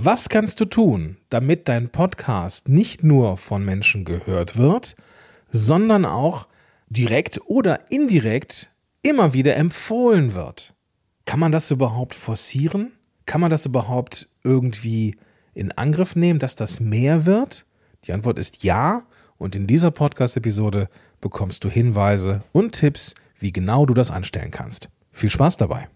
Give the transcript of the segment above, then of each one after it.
Was kannst du tun, damit dein Podcast nicht nur von Menschen gehört wird, sondern auch direkt oder indirekt immer wieder empfohlen wird? Kann man das überhaupt forcieren? Kann man das überhaupt irgendwie in Angriff nehmen, dass das mehr wird? Die Antwort ist ja. Und in dieser Podcast-Episode bekommst du Hinweise und Tipps, wie genau du das anstellen kannst. Viel Spaß dabei!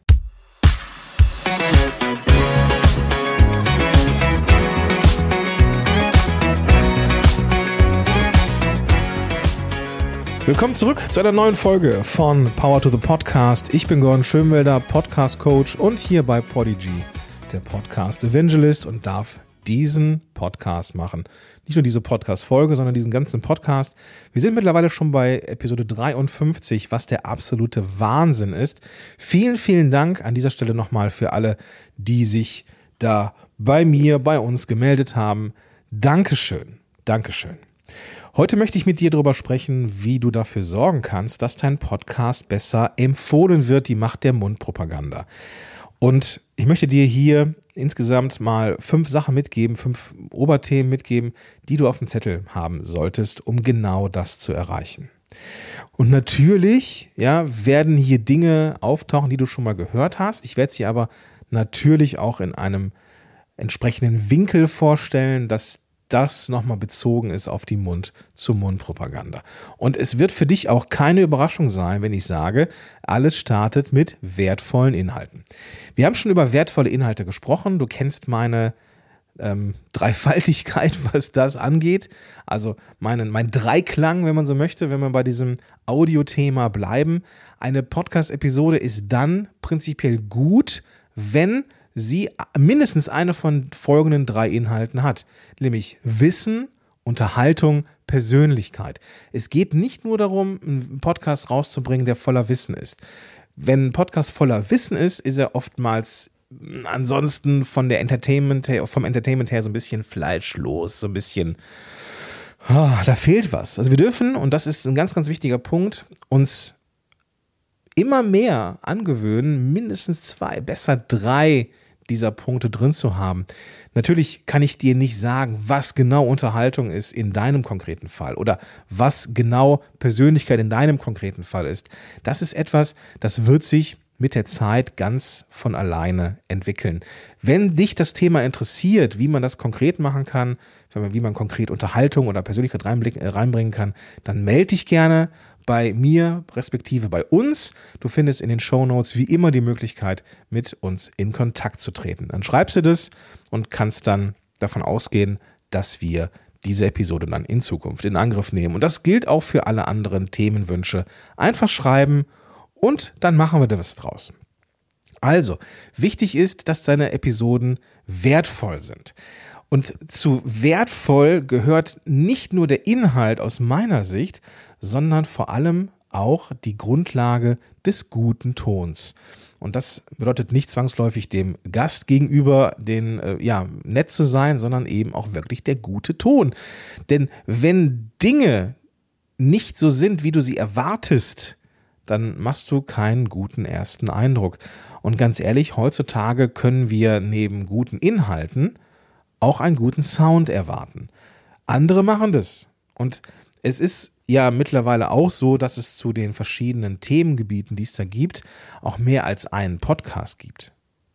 Willkommen zurück zu einer neuen Folge von Power to the Podcast. Ich bin Gordon Schönwelder, Podcast Coach und hier bei Podigy, der Podcast Evangelist und darf diesen Podcast machen. Nicht nur diese Podcast-Folge, sondern diesen ganzen Podcast. Wir sind mittlerweile schon bei Episode 53, was der absolute Wahnsinn ist. Vielen, vielen Dank an dieser Stelle nochmal für alle, die sich da bei mir, bei uns gemeldet haben. Dankeschön. Dankeschön. Heute möchte ich mit dir darüber sprechen, wie du dafür sorgen kannst, dass dein Podcast besser empfohlen wird, die Macht der Mundpropaganda. Und ich möchte dir hier insgesamt mal fünf Sachen mitgeben, fünf Oberthemen mitgeben, die du auf dem Zettel haben solltest, um genau das zu erreichen. Und natürlich, ja, werden hier Dinge auftauchen, die du schon mal gehört hast. Ich werde sie aber natürlich auch in einem entsprechenden Winkel vorstellen, dass das nochmal bezogen ist auf die Mund-zu-Mund-Propaganda. Und es wird für dich auch keine Überraschung sein, wenn ich sage, alles startet mit wertvollen Inhalten. Wir haben schon über wertvolle Inhalte gesprochen. Du kennst meine ähm, Dreifaltigkeit, was das angeht. Also meinen, mein Dreiklang, wenn man so möchte, wenn wir bei diesem Audio-Thema bleiben. Eine Podcast-Episode ist dann prinzipiell gut, wenn sie mindestens eine von folgenden drei Inhalten hat, nämlich Wissen, Unterhaltung, Persönlichkeit. Es geht nicht nur darum, einen Podcast rauszubringen, der voller Wissen ist. Wenn ein Podcast voller Wissen ist, ist er oftmals ansonsten von der Entertainment her, vom Entertainment her so ein bisschen fleischlos, so ein bisschen, oh, da fehlt was. Also wir dürfen, und das ist ein ganz, ganz wichtiger Punkt, uns immer mehr angewöhnen, mindestens zwei, besser drei dieser Punkte drin zu haben. Natürlich kann ich dir nicht sagen, was genau Unterhaltung ist in deinem konkreten Fall oder was genau Persönlichkeit in deinem konkreten Fall ist. Das ist etwas, das wird sich mit der Zeit ganz von alleine entwickeln. Wenn dich das Thema interessiert, wie man das konkret machen kann, wie man konkret Unterhaltung oder Persönlichkeit reinbringen kann, dann melde dich gerne bei mir, respektive bei uns. Du findest in den Show Notes wie immer die Möglichkeit, mit uns in Kontakt zu treten. Dann schreibst du das und kannst dann davon ausgehen, dass wir diese Episode dann in Zukunft in Angriff nehmen. Und das gilt auch für alle anderen Themenwünsche. Einfach schreiben und dann machen wir da was draus. Also, wichtig ist, dass deine Episoden wertvoll sind. Und zu wertvoll gehört nicht nur der Inhalt aus meiner Sicht, sondern vor allem auch die Grundlage des guten Tons. Und das bedeutet nicht zwangsläufig dem Gast gegenüber den, äh, ja, nett zu sein, sondern eben auch wirklich der gute Ton. Denn wenn Dinge nicht so sind, wie du sie erwartest, dann machst du keinen guten ersten Eindruck. Und ganz ehrlich, heutzutage können wir neben guten Inhalten auch einen guten Sound erwarten. Andere machen das. Und es ist ja mittlerweile auch so, dass es zu den verschiedenen Themengebieten, die es da gibt, auch mehr als einen Podcast gibt.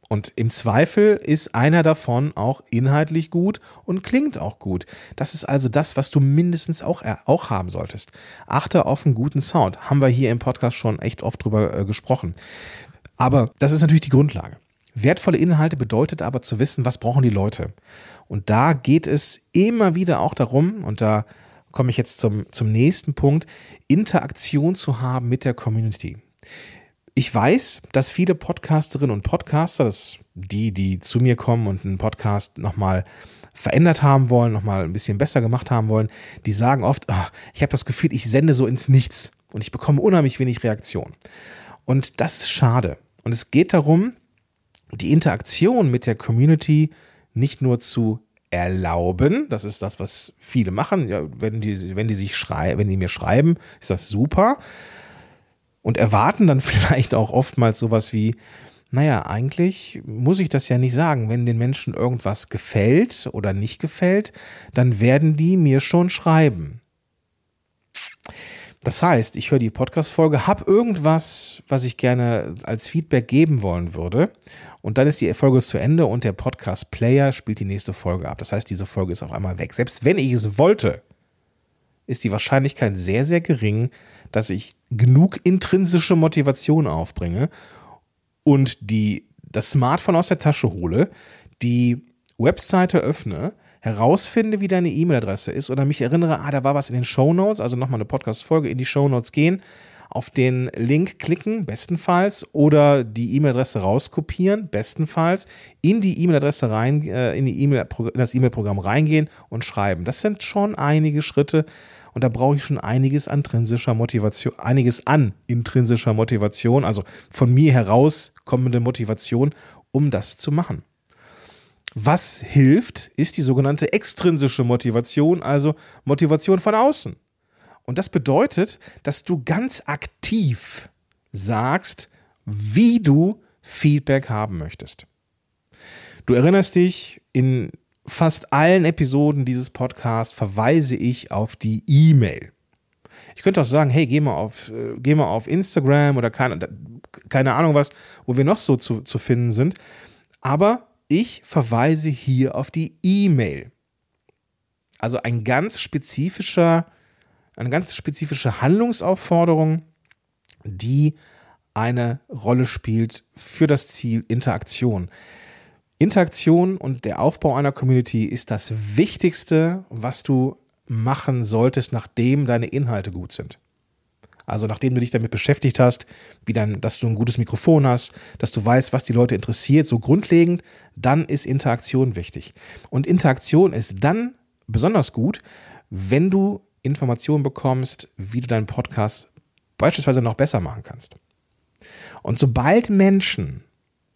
Und im Zweifel ist einer davon auch inhaltlich gut und klingt auch gut. Das ist also das, was du mindestens auch, äh, auch haben solltest. Achte auf einen guten Sound. Haben wir hier im Podcast schon echt oft drüber äh, gesprochen. Aber das ist natürlich die Grundlage. Wertvolle Inhalte bedeutet aber zu wissen, was brauchen die Leute. Und da geht es immer wieder auch darum, und da komme ich jetzt zum, zum nächsten Punkt, Interaktion zu haben mit der Community. Ich weiß, dass viele Podcasterinnen und Podcaster, das die, die zu mir kommen und einen Podcast nochmal verändert haben wollen, nochmal ein bisschen besser gemacht haben wollen, die sagen oft, oh, ich habe das Gefühl, ich sende so ins Nichts und ich bekomme unheimlich wenig Reaktion. Und das ist schade. Und es geht darum, die Interaktion mit der Community nicht nur zu erlauben. Das ist das, was viele machen. Ja, wenn die, wenn die sich schreiben, wenn die mir schreiben, ist das super. Und erwarten dann vielleicht auch oftmals sowas wie, naja, eigentlich muss ich das ja nicht sagen. Wenn den Menschen irgendwas gefällt oder nicht gefällt, dann werden die mir schon schreiben. Das heißt, ich höre die Podcast-Folge, habe irgendwas, was ich gerne als Feedback geben wollen würde. Und dann ist die Folge zu Ende und der Podcast-Player spielt die nächste Folge ab. Das heißt, diese Folge ist auf einmal weg. Selbst wenn ich es wollte, ist die Wahrscheinlichkeit sehr, sehr gering, dass ich genug intrinsische Motivation aufbringe und die, das Smartphone aus der Tasche hole, die Webseite öffne, herausfinde, wie deine E-Mail-Adresse ist oder mich erinnere, ah, da war was in den Show Notes, also nochmal eine Podcast-Folge in die Show Notes gehen, auf den Link klicken, bestenfalls, oder die E-Mail-Adresse rauskopieren, bestenfalls, in die E-Mail-Adresse rein, äh, in die E-Mail, das E-Mail-Programm reingehen und schreiben. Das sind schon einige Schritte und da brauche ich schon einiges an intrinsischer Motivation, einiges an intrinsischer Motivation, also von mir herauskommende Motivation, um das zu machen. Was hilft, ist die sogenannte extrinsische Motivation, also Motivation von außen. Und das bedeutet, dass du ganz aktiv sagst, wie du Feedback haben möchtest. Du erinnerst dich, in fast allen Episoden dieses Podcasts verweise ich auf die E-Mail. Ich könnte auch sagen, hey, geh mal auf, äh, geh mal auf Instagram oder keine, keine Ahnung was, wo wir noch so zu, zu finden sind. Aber ich verweise hier auf die E-Mail. Also ein ganz spezifischer, eine ganz spezifische Handlungsaufforderung, die eine Rolle spielt für das Ziel Interaktion. Interaktion und der Aufbau einer Community ist das Wichtigste, was du machen solltest, nachdem deine Inhalte gut sind. Also nachdem du dich damit beschäftigt hast, wie dann, dass du ein gutes Mikrofon hast, dass du weißt, was die Leute interessiert, so grundlegend, dann ist Interaktion wichtig. Und Interaktion ist dann besonders gut, wenn du Informationen bekommst, wie du deinen Podcast beispielsweise noch besser machen kannst. Und sobald Menschen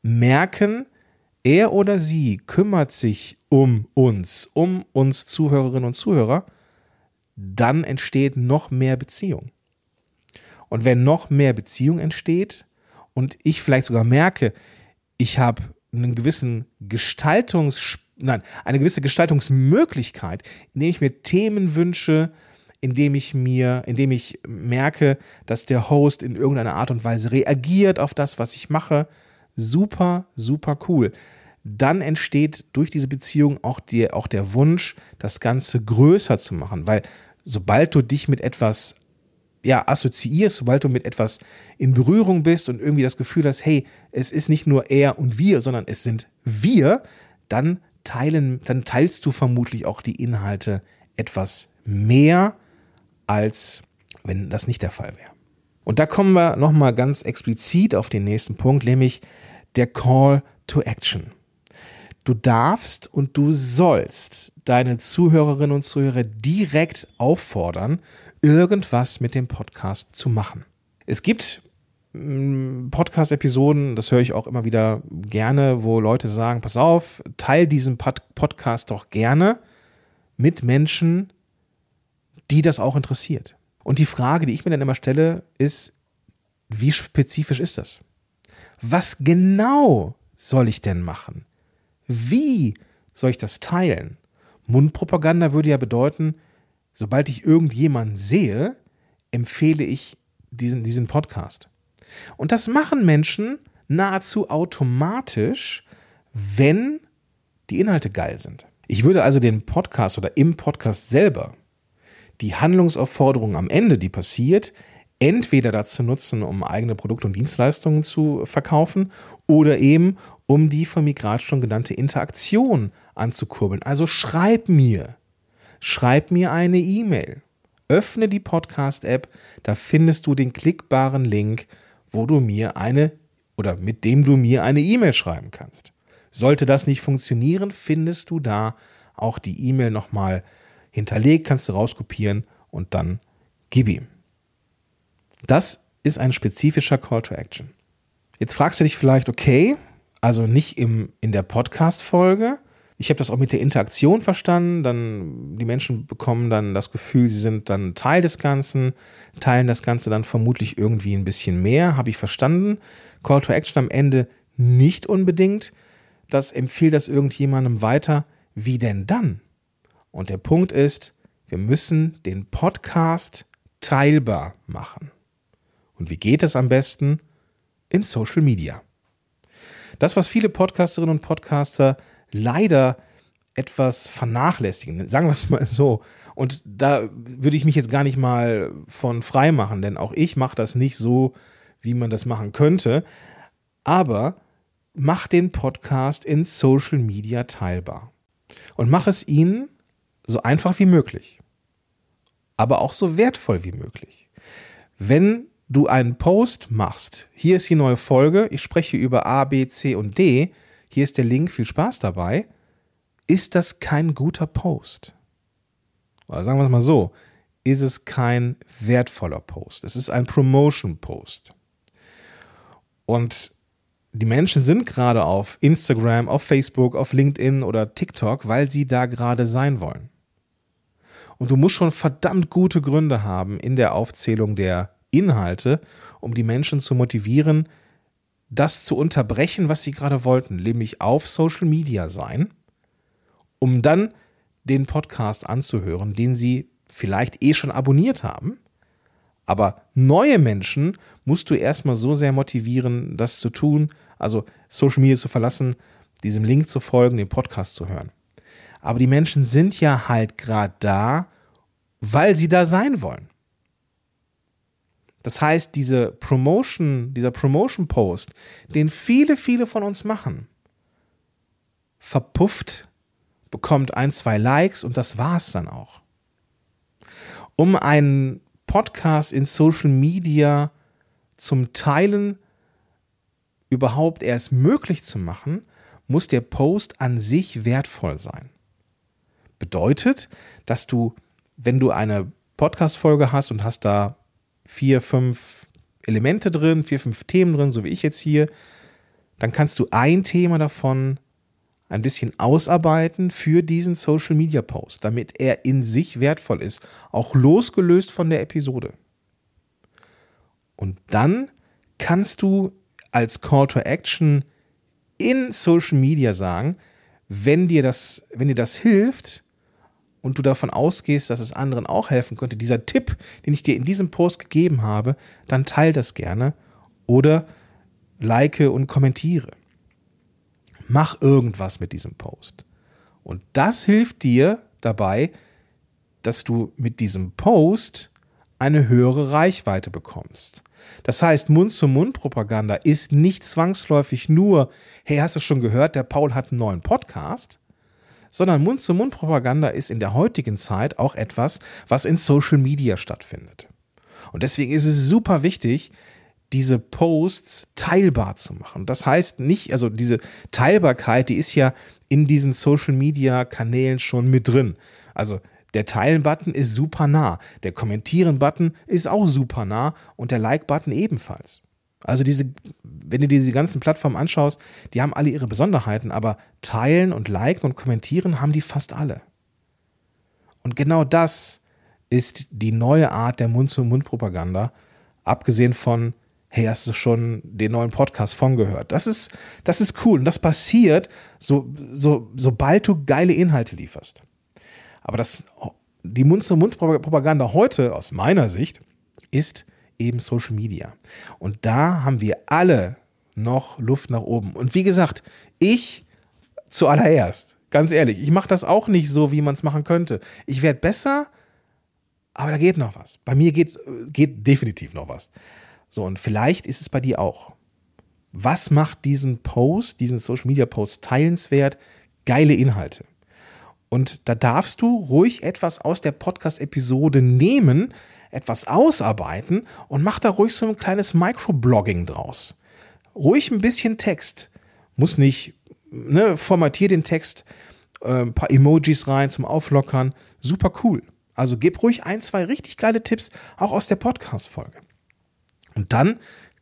merken, er oder sie kümmert sich um uns, um uns Zuhörerinnen und Zuhörer, dann entsteht noch mehr Beziehung. Und wenn noch mehr Beziehung entsteht und ich vielleicht sogar merke, ich habe einen gewissen Gestaltungs nein, eine gewisse Gestaltungsmöglichkeit, indem ich mir Themen wünsche, indem ich mir, indem ich merke, dass der Host in irgendeiner Art und Weise reagiert auf das, was ich mache. Super, super cool. Dann entsteht durch diese Beziehung auch, die, auch der Wunsch, das Ganze größer zu machen, weil sobald du dich mit etwas ja, assoziierst, sobald du mit etwas in Berührung bist und irgendwie das Gefühl hast, hey, es ist nicht nur er und wir, sondern es sind wir, dann teilen, dann teilst du vermutlich auch die Inhalte etwas mehr, als wenn das nicht der Fall wäre. Und da kommen wir nochmal ganz explizit auf den nächsten Punkt, nämlich der Call to Action. Du darfst und du sollst deine Zuhörerinnen und Zuhörer direkt auffordern, irgendwas mit dem Podcast zu machen. Es gibt mm, Podcast-Episoden, das höre ich auch immer wieder gerne, wo Leute sagen, pass auf, teil diesen Pod Podcast doch gerne mit Menschen, die das auch interessiert. Und die Frage, die ich mir dann immer stelle, ist, wie spezifisch ist das? Was genau soll ich denn machen? Wie soll ich das teilen? Mundpropaganda würde ja bedeuten, sobald ich irgendjemanden sehe, empfehle ich diesen, diesen Podcast. Und das machen Menschen nahezu automatisch, wenn die Inhalte geil sind. Ich würde also den Podcast oder im Podcast selber die Handlungsaufforderung am Ende, die passiert, entweder dazu nutzen, um eigene Produkte und Dienstleistungen zu verkaufen oder eben um die von mir gerade schon genannte Interaktion anzukurbeln. Also schreib mir, schreib mir eine E-Mail. Öffne die Podcast-App, da findest du den klickbaren Link, wo du mir eine oder mit dem du mir eine E-Mail schreiben kannst. Sollte das nicht funktionieren, findest du da auch die E-Mail nochmal hinterlegt, kannst du rauskopieren und dann gib ihm. Das ist ein spezifischer Call to Action. Jetzt fragst du dich vielleicht, okay, also nicht im, in der Podcast-Folge, ich habe das auch mit der Interaktion verstanden. Dann die Menschen bekommen dann das Gefühl, sie sind dann Teil des Ganzen, teilen das Ganze dann vermutlich irgendwie ein bisschen mehr. Habe ich verstanden. Call to Action am Ende nicht unbedingt, das empfiehlt das irgendjemandem weiter. Wie denn dann? Und der Punkt ist, wir müssen den Podcast teilbar machen. Und wie geht es am besten? In Social Media. Das, was viele Podcasterinnen und Podcaster leider etwas vernachlässigen, sagen wir es mal so. Und da würde ich mich jetzt gar nicht mal von frei machen, denn auch ich mache das nicht so, wie man das machen könnte. Aber mach den Podcast in Social Media teilbar. Und mach es ihnen so einfach wie möglich. Aber auch so wertvoll wie möglich. Wenn du einen Post machst, hier ist die neue Folge, ich spreche über A, B, C und D, hier ist der Link, viel Spaß dabei, ist das kein guter Post. Oder sagen wir es mal so, ist es kein wertvoller Post. Es ist ein Promotion-Post. Und die Menschen sind gerade auf Instagram, auf Facebook, auf LinkedIn oder TikTok, weil sie da gerade sein wollen. Und du musst schon verdammt gute Gründe haben in der Aufzählung der Inhalte, um die Menschen zu motivieren, das zu unterbrechen, was sie gerade wollten, nämlich auf Social Media sein, um dann den Podcast anzuhören, den sie vielleicht eh schon abonniert haben. Aber neue Menschen musst du erstmal so sehr motivieren, das zu tun, also Social Media zu verlassen, diesem Link zu folgen, den Podcast zu hören. Aber die Menschen sind ja halt gerade da, weil sie da sein wollen. Das heißt, diese Promotion, dieser Promotion-Post, den viele, viele von uns machen, verpufft, bekommt ein, zwei Likes und das war's dann auch. Um einen Podcast in Social Media zum Teilen überhaupt erst möglich zu machen, muss der Post an sich wertvoll sein. Bedeutet, dass du, wenn du eine Podcast-Folge hast und hast da vier, fünf Elemente drin, vier, fünf Themen drin, so wie ich jetzt hier, dann kannst du ein Thema davon ein bisschen ausarbeiten für diesen Social Media Post, damit er in sich wertvoll ist, auch losgelöst von der Episode. Und dann kannst du als Call to Action in Social Media sagen, wenn dir das, wenn dir das hilft, und du davon ausgehst, dass es anderen auch helfen könnte, dieser Tipp, den ich dir in diesem Post gegeben habe, dann teile das gerne oder like und kommentiere. Mach irgendwas mit diesem Post. Und das hilft dir dabei, dass du mit diesem Post eine höhere Reichweite bekommst. Das heißt, Mund-zu-Mund-Propaganda ist nicht zwangsläufig nur, hey, hast du schon gehört, der Paul hat einen neuen Podcast, sondern Mund-zu-Mund-Propaganda ist in der heutigen Zeit auch etwas, was in Social Media stattfindet. Und deswegen ist es super wichtig, diese Posts teilbar zu machen. Das heißt nicht, also diese Teilbarkeit, die ist ja in diesen Social Media Kanälen schon mit drin. Also der Teilen-Button ist super nah, der Kommentieren-Button ist auch super nah und der Like-Button ebenfalls. Also diese, wenn du dir diese ganzen Plattformen anschaust, die haben alle ihre Besonderheiten, aber teilen und liken und kommentieren haben die fast alle. Und genau das ist die neue Art der Mund-zu-Mund-Propaganda, abgesehen von, hey, hast du schon den neuen Podcast von gehört? Das ist, das ist cool und das passiert, so, so, sobald du geile Inhalte lieferst. Aber das, die Mund-zu-Mund-Propaganda heute, aus meiner Sicht, ist eben Social Media. Und da haben wir alle noch Luft nach oben. Und wie gesagt, ich zuallererst, ganz ehrlich, ich mache das auch nicht so, wie man es machen könnte. Ich werde besser, aber da geht noch was. Bei mir geht, geht definitiv noch was. So, und vielleicht ist es bei dir auch. Was macht diesen Post, diesen Social Media Post teilenswert? Geile Inhalte. Und da darfst du ruhig etwas aus der Podcast-Episode nehmen, etwas ausarbeiten und mach da ruhig so ein kleines Microblogging draus. Ruhig ein bisschen Text. Muss nicht, ne, formatier den Text, äh, ein paar Emojis rein zum Auflockern. Super cool. Also gib ruhig ein, zwei richtig geile Tipps, auch aus der Podcast-Folge. Und dann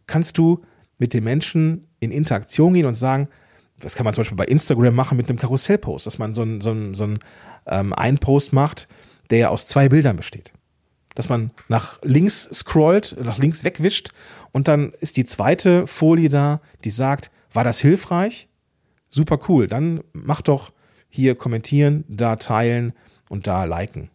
kannst du mit den Menschen in Interaktion gehen und sagen, das kann man zum Beispiel bei Instagram machen mit einem Karussellpost, dass man so einen so einen, so einen, ähm, Post macht, der aus zwei Bildern besteht dass man nach links scrollt, nach links wegwischt und dann ist die zweite Folie da, die sagt, War das hilfreich? Super cool. Dann mach doch hier kommentieren, da teilen und da liken.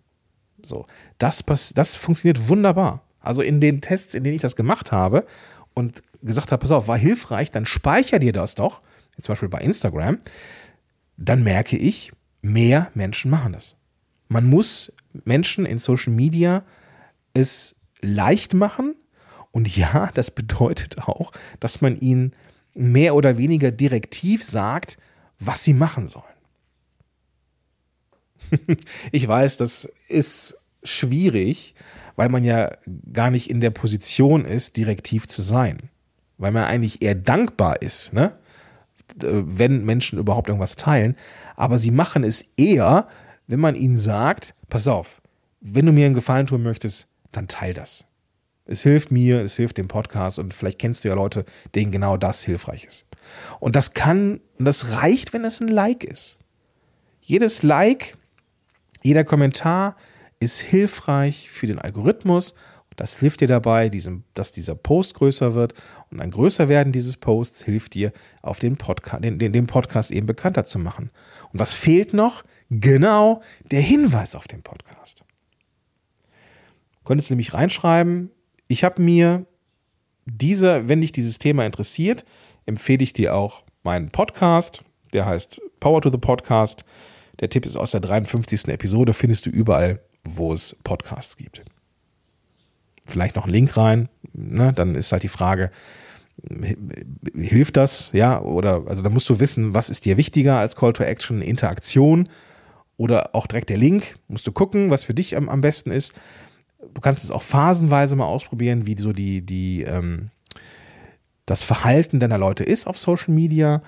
So, das, das funktioniert wunderbar. Also in den Tests, in denen ich das gemacht habe und gesagt habe, pass auf, war hilfreich, dann speicher dir das doch, zum Beispiel bei Instagram, dann merke ich, mehr Menschen machen das. Man muss Menschen in Social Media es leicht machen. Und ja, das bedeutet auch, dass man ihnen mehr oder weniger direktiv sagt, was sie machen sollen. ich weiß, das ist schwierig, weil man ja gar nicht in der Position ist, direktiv zu sein. Weil man eigentlich eher dankbar ist, ne? wenn Menschen überhaupt irgendwas teilen. Aber sie machen es eher, wenn man ihnen sagt, pass auf, wenn du mir einen Gefallen tun möchtest, dann teil das. Es hilft mir, es hilft dem Podcast und vielleicht kennst du ja Leute, denen genau das hilfreich ist. Und das kann, das reicht, wenn es ein Like ist. Jedes Like, jeder Kommentar ist hilfreich für den Algorithmus. Das hilft dir dabei, diesem, dass dieser Post größer wird. Und ein Größerwerden dieses Posts hilft dir, auf den, Podca den, den, den Podcast eben bekannter zu machen. Und was fehlt noch? Genau der Hinweis auf den Podcast. Könntest du nämlich reinschreiben, ich habe mir diese, wenn dich dieses Thema interessiert, empfehle ich dir auch meinen Podcast, der heißt Power to the Podcast. Der Tipp ist aus der 53. Episode, findest du überall, wo es Podcasts gibt. Vielleicht noch einen Link rein, ne? dann ist halt die Frage, hilft das, ja, oder also da musst du wissen, was ist dir wichtiger als Call to Action, Interaktion oder auch direkt der Link, musst du gucken, was für dich am, am besten ist du kannst es auch phasenweise mal ausprobieren, wie so die, die, ähm, das Verhalten deiner Leute ist auf Social Media.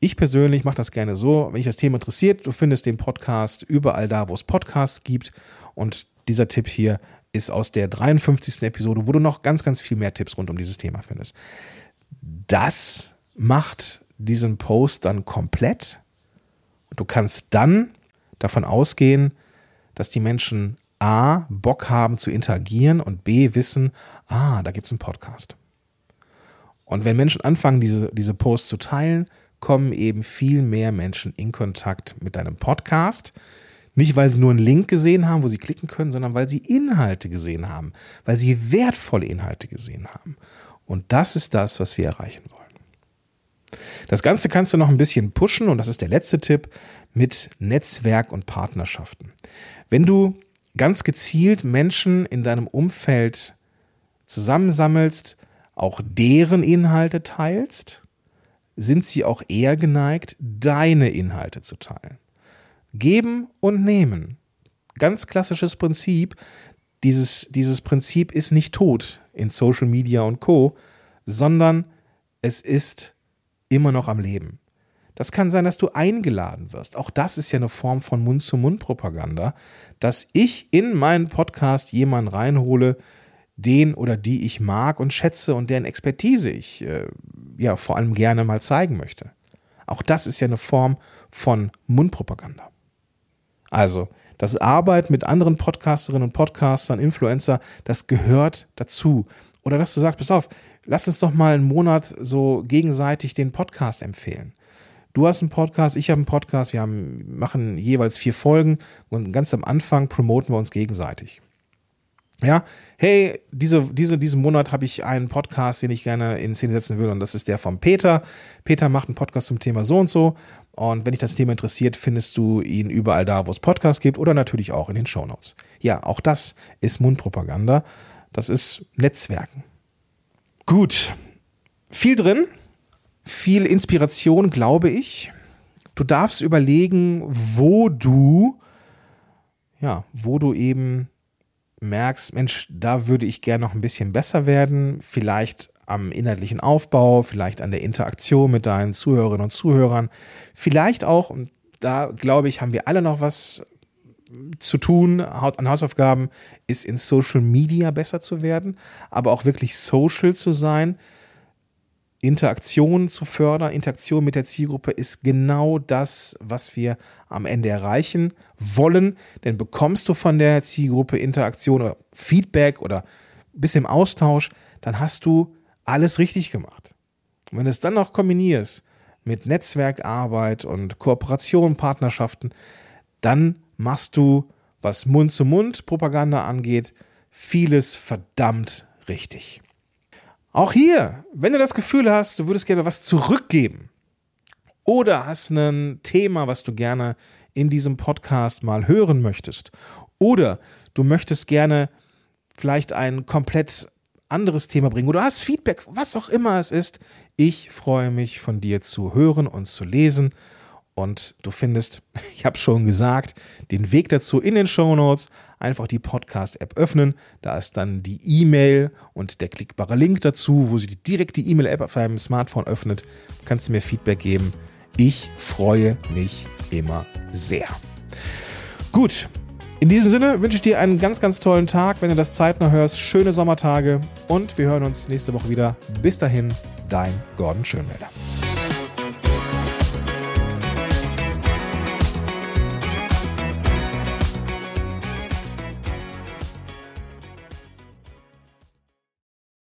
Ich persönlich mache das gerne so, wenn dich das Thema interessiert, du findest den Podcast überall da, wo es Podcasts gibt. Und dieser Tipp hier ist aus der 53. Episode, wo du noch ganz, ganz viel mehr Tipps rund um dieses Thema findest. Das macht diesen Post dann komplett. Und du kannst dann davon ausgehen, dass die Menschen A, Bock haben zu interagieren und B, wissen, ah, da gibt es einen Podcast. Und wenn Menschen anfangen, diese, diese Posts zu teilen, kommen eben viel mehr Menschen in Kontakt mit deinem Podcast. Nicht, weil sie nur einen Link gesehen haben, wo sie klicken können, sondern weil sie Inhalte gesehen haben, weil sie wertvolle Inhalte gesehen haben. Und das ist das, was wir erreichen wollen. Das Ganze kannst du noch ein bisschen pushen, und das ist der letzte Tipp, mit Netzwerk und Partnerschaften. Wenn du ganz gezielt Menschen in deinem Umfeld zusammensammelst, auch deren Inhalte teilst, sind sie auch eher geneigt, deine Inhalte zu teilen. Geben und nehmen. Ganz klassisches Prinzip. Dieses, dieses Prinzip ist nicht tot in Social Media und Co, sondern es ist immer noch am Leben. Das kann sein, dass du eingeladen wirst. Auch das ist ja eine Form von Mund-zu-Mund-Propaganda, dass ich in meinen Podcast jemanden reinhole, den oder die ich mag und schätze und deren Expertise ich äh, ja vor allem gerne mal zeigen möchte. Auch das ist ja eine Form von Mundpropaganda. Also, das Arbeit mit anderen Podcasterinnen und Podcastern, Influencer, das gehört dazu. Oder dass du sagst, pass auf, lass uns doch mal einen Monat so gegenseitig den Podcast empfehlen. Du hast einen Podcast, ich habe einen Podcast, wir haben, machen jeweils vier Folgen und ganz am Anfang promoten wir uns gegenseitig. Ja, hey, diese, diese, diesen Monat habe ich einen Podcast, den ich gerne in Szene setzen will, und das ist der von Peter. Peter macht einen Podcast zum Thema so und so. Und wenn dich das Thema interessiert, findest du ihn überall da, wo es Podcasts gibt oder natürlich auch in den Shownotes. Ja, auch das ist Mundpropaganda. Das ist Netzwerken. Gut. Viel drin viel Inspiration, glaube ich. Du darfst überlegen, wo du, ja, wo du eben merkst, Mensch, da würde ich gerne noch ein bisschen besser werden. Vielleicht am inhaltlichen Aufbau, vielleicht an der Interaktion mit deinen Zuhörerinnen und Zuhörern. Vielleicht auch, und da glaube ich, haben wir alle noch was zu tun an Hausaufgaben, ist in Social Media besser zu werden, aber auch wirklich social zu sein, Interaktion zu fördern, Interaktion mit der Zielgruppe ist genau das, was wir am Ende erreichen wollen. Denn bekommst du von der Zielgruppe Interaktion oder Feedback oder bis im Austausch, dann hast du alles richtig gemacht. Und wenn du es dann noch kombinierst mit Netzwerkarbeit und Kooperation, Partnerschaften, dann machst du, was Mund-zu-Mund-Propaganda angeht, vieles verdammt richtig. Auch hier, wenn du das Gefühl hast, du würdest gerne was zurückgeben oder hast ein Thema, was du gerne in diesem Podcast mal hören möchtest oder du möchtest gerne vielleicht ein komplett anderes Thema bringen oder hast Feedback, was auch immer es ist, ich freue mich von dir zu hören und zu lesen. Und du findest, ich habe schon gesagt, den Weg dazu in den Show Notes. Einfach die Podcast-App öffnen. Da ist dann die E-Mail und der klickbare Link dazu, wo sie direkt die E-Mail-App auf deinem Smartphone öffnet. Kannst du mir Feedback geben. Ich freue mich immer sehr. Gut, in diesem Sinne wünsche ich dir einen ganz, ganz tollen Tag. Wenn du das zeitnah hörst, schöne Sommertage und wir hören uns nächste Woche wieder. Bis dahin, dein Gordon Schönwälder.